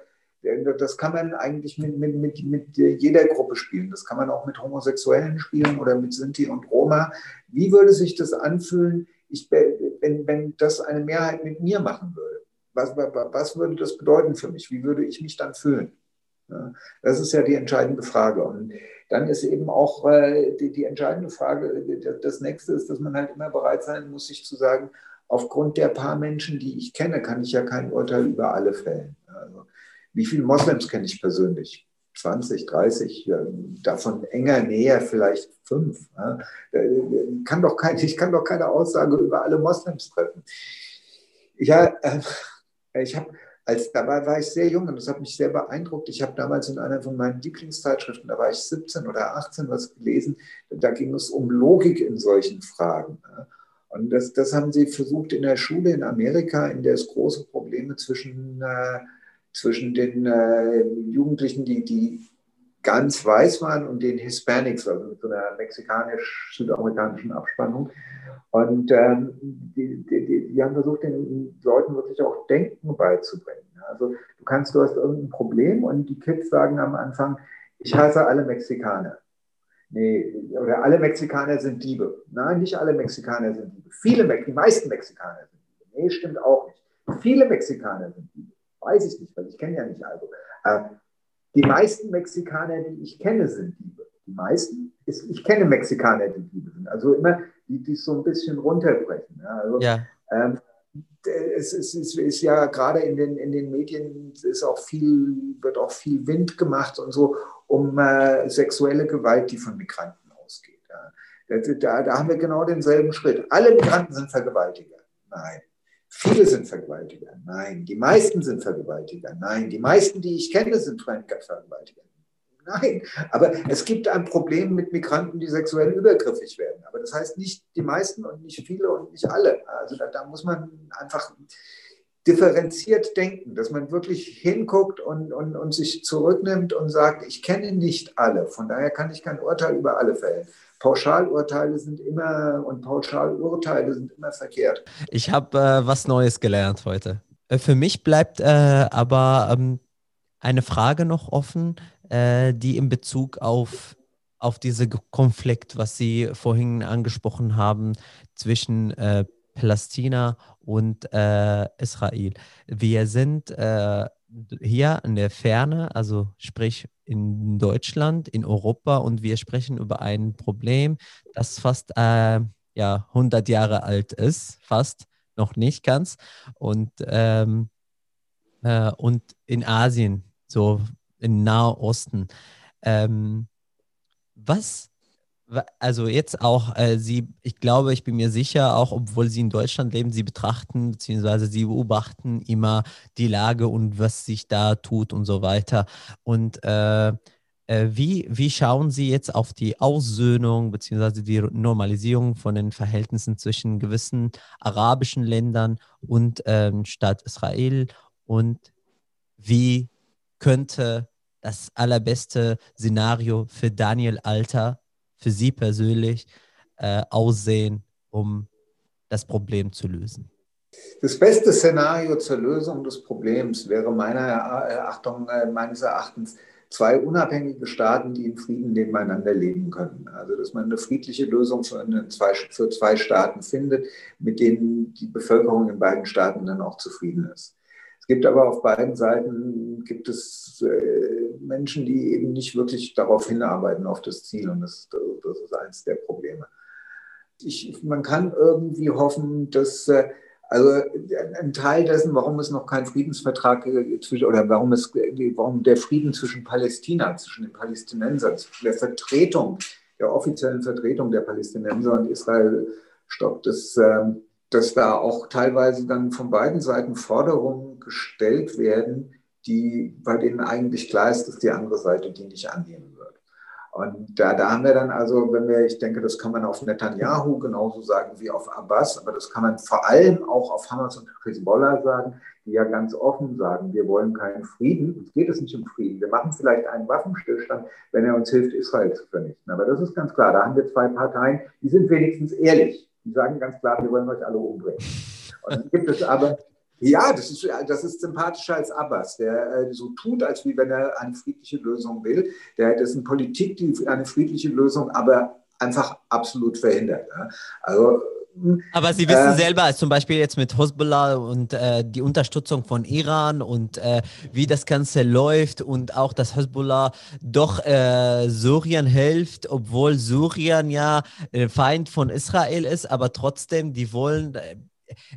das kann man eigentlich mit, mit, mit, mit jeder Gruppe spielen. Das kann man auch mit Homosexuellen spielen oder mit Sinti und Roma. Wie würde sich das anfühlen, ich, wenn, wenn das eine Mehrheit mit mir machen würde? Was, was würde das bedeuten für mich? Wie würde ich mich dann fühlen? Ja, das ist ja die entscheidende Frage. Und dann ist eben auch äh, die, die, entscheidende Frage, das nächste ist, dass man halt immer bereit sein muss, sich zu sagen, aufgrund der paar Menschen, die ich kenne, kann ich ja kein Urteil über alle fällen. Also, wie viele Moslems kenne ich persönlich? 20, 30, davon enger näher vielleicht fünf. Kann doch kein, ich kann doch keine Aussage über alle Moslems treffen. Ja, äh, ich habe, als dabei war ich sehr jung und das hat mich sehr beeindruckt. Ich habe damals in einer von meinen Lieblingszeitschriften, da war ich 17 oder 18, was gelesen. Da ging es um Logik in solchen Fragen. Und das, das haben sie versucht in der Schule in Amerika, in der es große Probleme zwischen, äh, zwischen den äh, Jugendlichen, die, die ganz weiß waren, und den Hispanics, also mit so einer mexikanisch-südamerikanischen Abspannung. Und ähm, die, die, die, haben versucht, den Leuten wirklich auch Denken beizubringen. Also du kannst, du hast irgendein Problem und die Kids sagen am Anfang, ich hasse alle Mexikaner. Nee, oder alle Mexikaner sind Diebe. Nein, nicht alle Mexikaner sind Diebe. Viele, die meisten Mexikaner sind Diebe. Nee, stimmt auch nicht. Viele Mexikaner sind Diebe. Weiß ich nicht, weil ich kenne ja nicht also. Äh, die meisten Mexikaner, die ich kenne, sind Diebe. Die meisten, ist, ich kenne Mexikaner, die Diebe sind. Also immer die, die so ein bisschen runterbrechen. Ja, also, ja. Ähm, es, es, es, ist ja gerade in den, in den Medien ist auch viel, wird auch viel Wind gemacht und so um äh, sexuelle Gewalt, die von Migranten ausgeht. Ja. Da, da, haben wir genau denselben Schritt. Alle Migranten sind Vergewaltiger. Nein. Viele sind Vergewaltiger. Nein. Die meisten sind Vergewaltiger. Nein. Die meisten, die ich kenne, sind Vergewaltiger. Nein, aber es gibt ein Problem mit Migranten, die sexuell übergriffig werden. Aber das heißt nicht die meisten und nicht viele und nicht alle. Also da, da muss man einfach differenziert denken, dass man wirklich hinguckt und, und, und sich zurücknimmt und sagt, ich kenne nicht alle, von daher kann ich kein Urteil über alle fällen. Pauschalurteile sind immer und Pauschalurteile sind immer verkehrt. Ich habe äh, was Neues gelernt heute. Äh, für mich bleibt äh, aber ähm, eine Frage noch offen äh, die in Bezug auf, auf diesen Konflikt, was Sie vorhin angesprochen haben, zwischen äh, Palästina und äh, Israel. Wir sind äh, hier in der Ferne, also sprich in Deutschland, in Europa und wir sprechen über ein Problem, das fast äh, ja, 100 Jahre alt ist, fast noch nicht ganz. Und, ähm, äh, und in Asien, so im Nahosten. Ähm, was, also jetzt auch, äh, Sie, ich glaube, ich bin mir sicher, auch obwohl Sie in Deutschland leben, Sie betrachten bzw. Sie beobachten immer die Lage und was sich da tut und so weiter. Und äh, äh, wie, wie schauen Sie jetzt auf die Aussöhnung bzw. die Normalisierung von den Verhältnissen zwischen gewissen arabischen Ländern und ähm, Staat Israel und wie könnte das allerbeste Szenario für Daniel Alter, für Sie persönlich, äh, aussehen, um das Problem zu lösen? Das beste Szenario zur Lösung des Problems wäre meiner Erachtung, äh, meines Erachtens zwei unabhängige Staaten, die in Frieden nebeneinander leben können. Also dass man eine friedliche Lösung für, eine, für zwei Staaten findet, mit denen die Bevölkerung in beiden Staaten dann auch zufrieden ist gibt aber auf beiden Seiten gibt es äh, Menschen, die eben nicht wirklich darauf hinarbeiten, auf das Ziel. Und das, das ist eines der Probleme. Ich, man kann irgendwie hoffen, dass äh, also ein Teil dessen, warum es noch keinen Friedensvertrag zwischen oder warum es warum der Frieden zwischen Palästina, zwischen den Palästinensern, zwischen der Vertretung, der offiziellen Vertretung der Palästinenser und Israel stoppt, ist, ähm, dass da auch teilweise dann von beiden Seiten Forderungen gestellt werden, die bei denen eigentlich klar ist, dass die andere Seite die nicht annehmen wird. Und da, da haben wir dann also, wenn wir, ich denke, das kann man auf Netanyahu genauso sagen wie auf Abbas, aber das kann man vor allem auch auf Hamas und Hezbollah sagen, die ja ganz offen sagen, wir wollen keinen Frieden, uns geht es nicht um Frieden. Wir machen vielleicht einen Waffenstillstand, wenn er uns hilft, Israel zu vernichten. Aber das ist ganz klar, da haben wir zwei Parteien, die sind wenigstens ehrlich. Die sagen ganz klar, wir wollen euch alle umbringen. Und dann gibt es aber ja, das ist, das ist sympathischer als Abbas, der äh, so tut, als wie wenn er eine friedliche Lösung will. Der eine Politik, die eine friedliche Lösung aber einfach absolut verhindert. Ja. Also hm, aber Sie wissen äh, selber, zum Beispiel jetzt mit Hezbollah und äh, die Unterstützung von Iran und äh, wie das Ganze läuft und auch, dass Hezbollah doch äh, Syrien hilft, obwohl Syrien ja Feind von Israel ist, aber trotzdem, die wollen äh,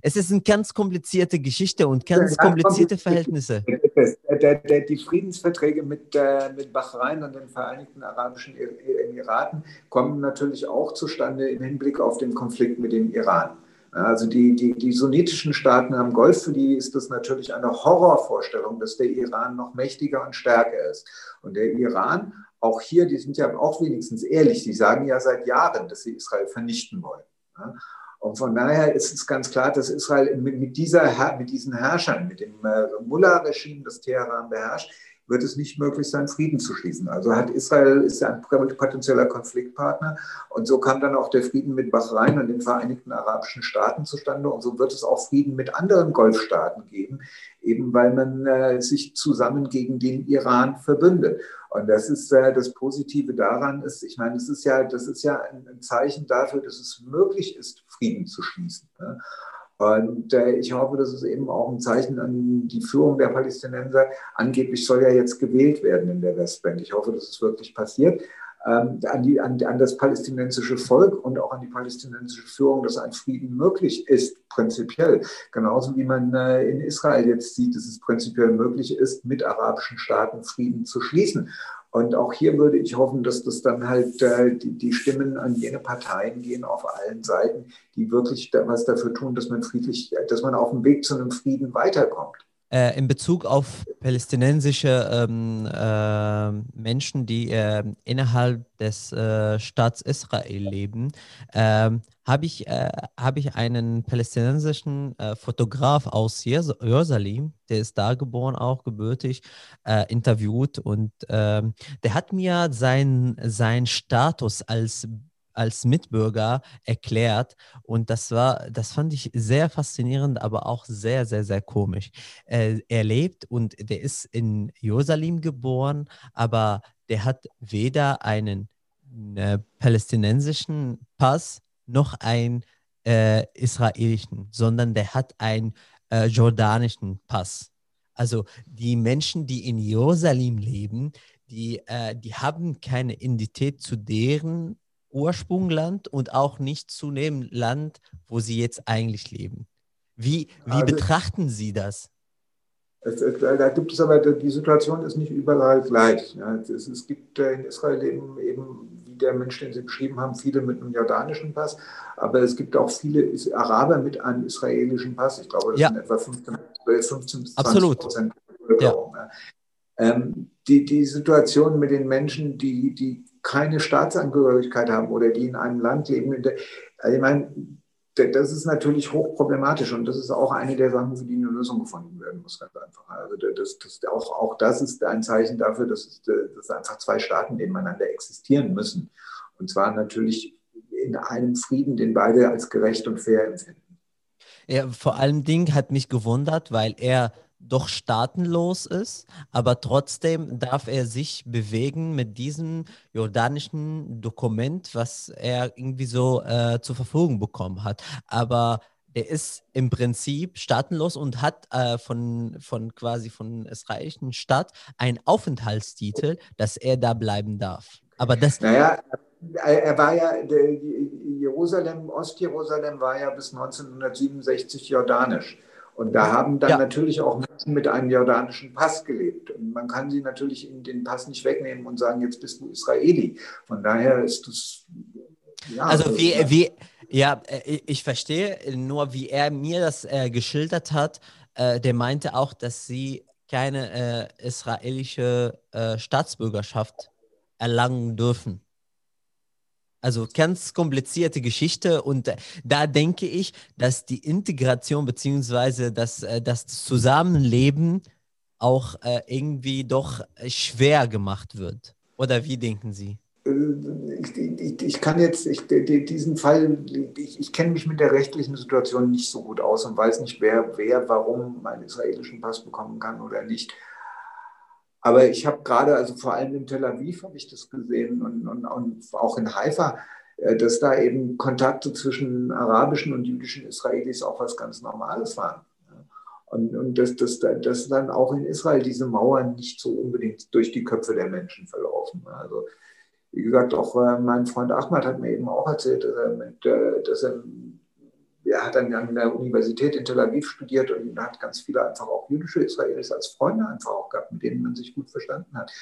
es ist eine ganz komplizierte Geschichte und ganz komplizierte Verhältnisse. Die Friedensverträge mit, äh, mit Bahrain und den Vereinigten Arabischen Emiraten kommen natürlich auch zustande im Hinblick auf den Konflikt mit dem Iran. Also die, die, die sunnitischen Staaten am Golf, für die ist das natürlich eine Horrorvorstellung, dass der Iran noch mächtiger und stärker ist. Und der Iran, auch hier, die sind ja auch wenigstens ehrlich, die sagen ja seit Jahren, dass sie Israel vernichten wollen. Und von daher ist es ganz klar, dass Israel mit, dieser, mit diesen Herrschern, mit dem äh, Mullah-Regime, das Teheran beherrscht, wird es nicht möglich sein, Frieden zu schließen. Also hat Israel ist ein potenzieller Konfliktpartner und so kam dann auch der Frieden mit Bahrain und den Vereinigten Arabischen Staaten zustande und so wird es auch Frieden mit anderen Golfstaaten geben, eben weil man äh, sich zusammen gegen den Iran verbündet. Und das ist äh, das Positive daran ist, ich meine, das ist ja, das ist ja ein, Zeichen dafür, dass es möglich ist, Frieden zu schließen. Ne? Und äh, ich hoffe, das ist eben auch ein Zeichen an die Führung der Palästinenser. Angeblich soll ja jetzt gewählt werden in der Westbank. Ich hoffe, dass es wirklich passiert. Ähm, an, die, an, an, das palästinensische Volk und auch an die palästinensische Führung, dass ein Frieden möglich ist, prinzipiell. Genauso wie man äh, in Israel jetzt sieht, dass es prinzipiell möglich ist, mit arabischen Staaten Frieden zu schließen. Und auch hier würde ich hoffen, dass das dann halt äh, die, die, Stimmen an jene Parteien gehen auf allen Seiten, die wirklich da was dafür tun, dass man friedlich, dass man auf dem Weg zu einem Frieden weiterkommt äh, in Bezug auf palästinensische ähm, äh, Menschen, die äh, innerhalb des äh, Staats Israel leben, ähm, habe ich, äh, hab ich einen palästinensischen äh, Fotograf aus Jerusalem, der ist da geboren, auch gebürtig, interviewt und ähm, der hat mir seinen sein Status als als Mitbürger erklärt und das war, das fand ich sehr faszinierend, aber auch sehr, sehr, sehr komisch. Äh, er lebt und der ist in Jerusalem geboren, aber der hat weder einen äh, palästinensischen Pass noch einen äh, israelischen, sondern der hat einen äh, jordanischen Pass. Also die Menschen, die in Jerusalem leben, die, äh, die haben keine Identität zu deren Ursprungland und auch nicht zu dem Land, wo Sie jetzt eigentlich leben. Wie, wie also, betrachten Sie das? Es, es, da gibt es aber, die Situation ist nicht überall gleich. Ja. Es, es, gibt äh, in Israel eben, eben, wie der Mensch, den Sie beschrieben haben, viele mit einem jordanischen Pass, aber es gibt auch viele Araber mit einem israelischen Pass. Ich glaube, das ja. sind etwa 15, 15 bis 20 Prozent der Bevölkerung. Ja. Ähm, die, die Situation mit den Menschen, die, die keine Staatsangehörigkeit haben oder die in einem Land leben. Also ich meine, das ist natürlich hochproblematisch und das ist auch eine der Sachen, für die eine Lösung gefunden werden muss, ganz einfach. Also das, das, auch, auch das ist ein Zeichen dafür, dass, dass einfach zwei Staaten nebeneinander existieren müssen. Und zwar natürlich in einem Frieden, den beide als gerecht und fair empfinden. Ja, vor allem Ding hat mich gewundert, weil er doch staatenlos ist, aber trotzdem darf er sich bewegen mit diesem jordanischen Dokument, was er irgendwie so äh, zur Verfügung bekommen hat. Aber der ist im Prinzip staatenlos und hat äh, von, von quasi von israelischen Staat einen Aufenthaltstitel, dass er da bleiben darf. Aber das. Naja, er war ja, Jerusalem, Ostjerusalem war ja bis 1967 jordanisch. Und da haben dann ja. natürlich auch Menschen mit einem jordanischen Pass gelebt. Und man kann sie natürlich in den Pass nicht wegnehmen und sagen, jetzt bist du Israeli. Von daher ist das. Ja, also wie, wie, ja, äh, ich verstehe, nur wie er mir das äh, geschildert hat, äh, der meinte auch, dass sie keine äh, israelische äh, Staatsbürgerschaft erlangen dürfen. Also ganz komplizierte Geschichte und äh, da denke ich, dass die Integration beziehungsweise das, das Zusammenleben auch irgendwie doch schwer gemacht wird. Oder wie denken Sie? ich, ich, ich, kann jetzt ich, diesen Fall, ich, ich kenne mich mit der rechtlichen Situation nicht so gut aus und weiß nicht, wer, wer warum einen israelischen Pass bekommen kann oder nicht. Aber ich habe gerade, also vor allem in Tel Aviv habe ich das gesehen und, und, und auch in Haifa, äh, dass da eben Kontakte zwischen arabischen und jüdischen Israelis auch was ganz Normales waren. Und, und dass, dass, dass dann auch in Israel diese Mauern nicht so unbedingt durch die Köpfe der Menschen verlaufen. Also wie gesagt, auch äh, mein Freund Ahmad hat mir eben auch erzählt, dass er, mit, äh, dass er, er hat dann an der Universität in Tel Aviv studiert und hat ganz viele einfach auch jüdische Israelis als Freunde einfach auch gehabt, mit denen man sich gut verstanden hat.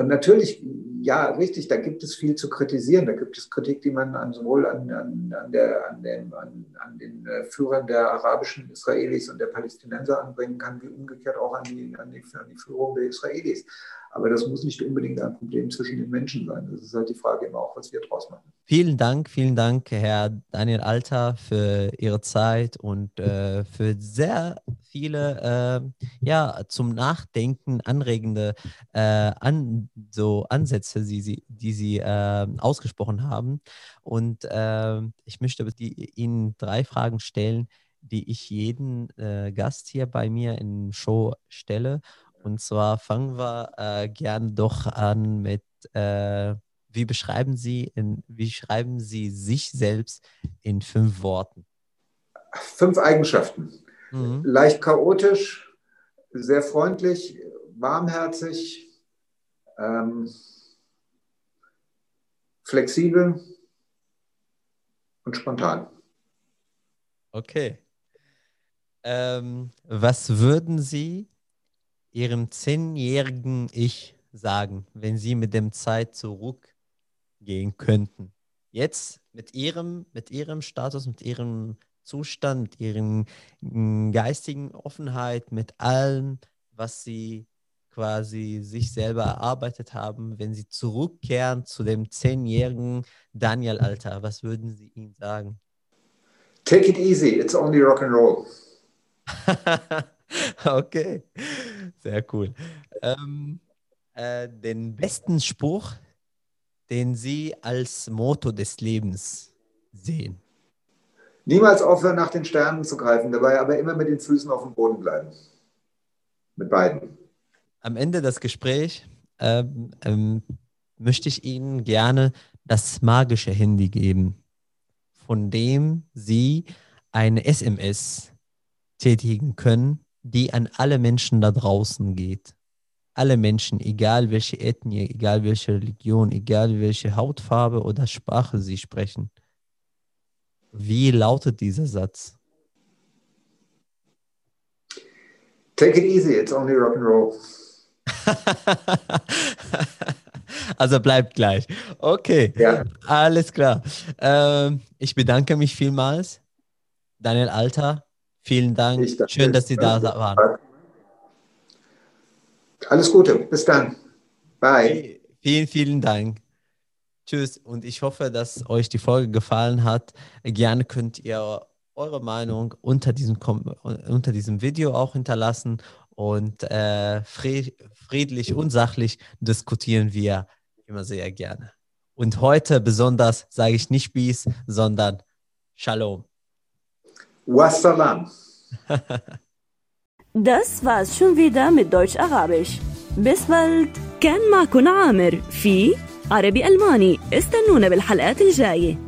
Und natürlich, ja, richtig, da gibt es viel zu kritisieren. Da gibt es Kritik, die man an, sowohl an, an, an, der, an, dem, an, an den äh, Führern der arabischen Israelis und der Palästinenser anbringen kann, wie umgekehrt auch an die, an die, an die Führung der Israelis. Aber das muss nicht unbedingt ein Problem zwischen den Menschen sein. Das ist halt die Frage immer auch, was wir draus machen. Vielen Dank, vielen Dank, Herr Daniel Alter, für Ihre Zeit und äh, für sehr viele äh, ja, zum Nachdenken anregende äh, an, so Ansätze, die Sie, die Sie äh, ausgesprochen haben. Und äh, ich möchte die, Ihnen drei Fragen stellen, die ich jeden äh, Gast hier bei mir in Show stelle. Und zwar fangen wir äh, gern doch an mit, äh, wie beschreiben Sie, in, wie schreiben Sie sich selbst in fünf Worten? Fünf Eigenschaften. Mhm. Leicht chaotisch, sehr freundlich, warmherzig, ähm, flexibel und spontan. Okay. Ähm, was würden Sie Ihrem zehnjährigen Ich sagen, wenn Sie mit dem Zeit zurückgehen könnten? Jetzt mit Ihrem, mit Ihrem Status, mit Ihrem Zustand, mit Ihren mm, geistigen Offenheit, mit allem, was Sie quasi sich selber erarbeitet haben, wenn Sie zurückkehren zu dem zehnjährigen Daniel Alter, was würden Sie ihm sagen? Take it easy, it's only rock and roll. okay, sehr cool. Ähm, äh, den besten Spruch, den Sie als Motto des Lebens sehen? Niemals aufhören, nach den Sternen zu greifen, dabei aber immer mit den Füßen auf dem Boden bleiben. Mit beiden. Am Ende des Gesprächs ähm, ähm, möchte ich Ihnen gerne das magische Handy geben, von dem Sie eine SMS tätigen können, die an alle Menschen da draußen geht. Alle Menschen, egal welche Ethnie, egal welche Religion, egal welche Hautfarbe oder Sprache sie sprechen. Wie lautet dieser Satz? Take it easy, it's only rock and roll. also bleibt gleich. Okay, ja. alles klar. Ähm, ich bedanke mich vielmals. Daniel Alter, Vielen Dank. Schön, dass Sie da waren. Alles Gute. Bis dann. Bye. Vielen, vielen Dank. Tschüss. Und ich hoffe, dass euch die Folge gefallen hat. Gerne könnt ihr eure Meinung unter diesem, unter diesem Video auch hinterlassen. Und äh, friedlich und sachlich diskutieren wir immer sehr gerne. Und heute besonders sage ich nicht Peace, sondern Shalom. Wassalam. das war's schon wieder mit Deutsch-Arabisch. Bis bald. كان معكم عامر في عربي ألماني استنونا بالحلقات الجايه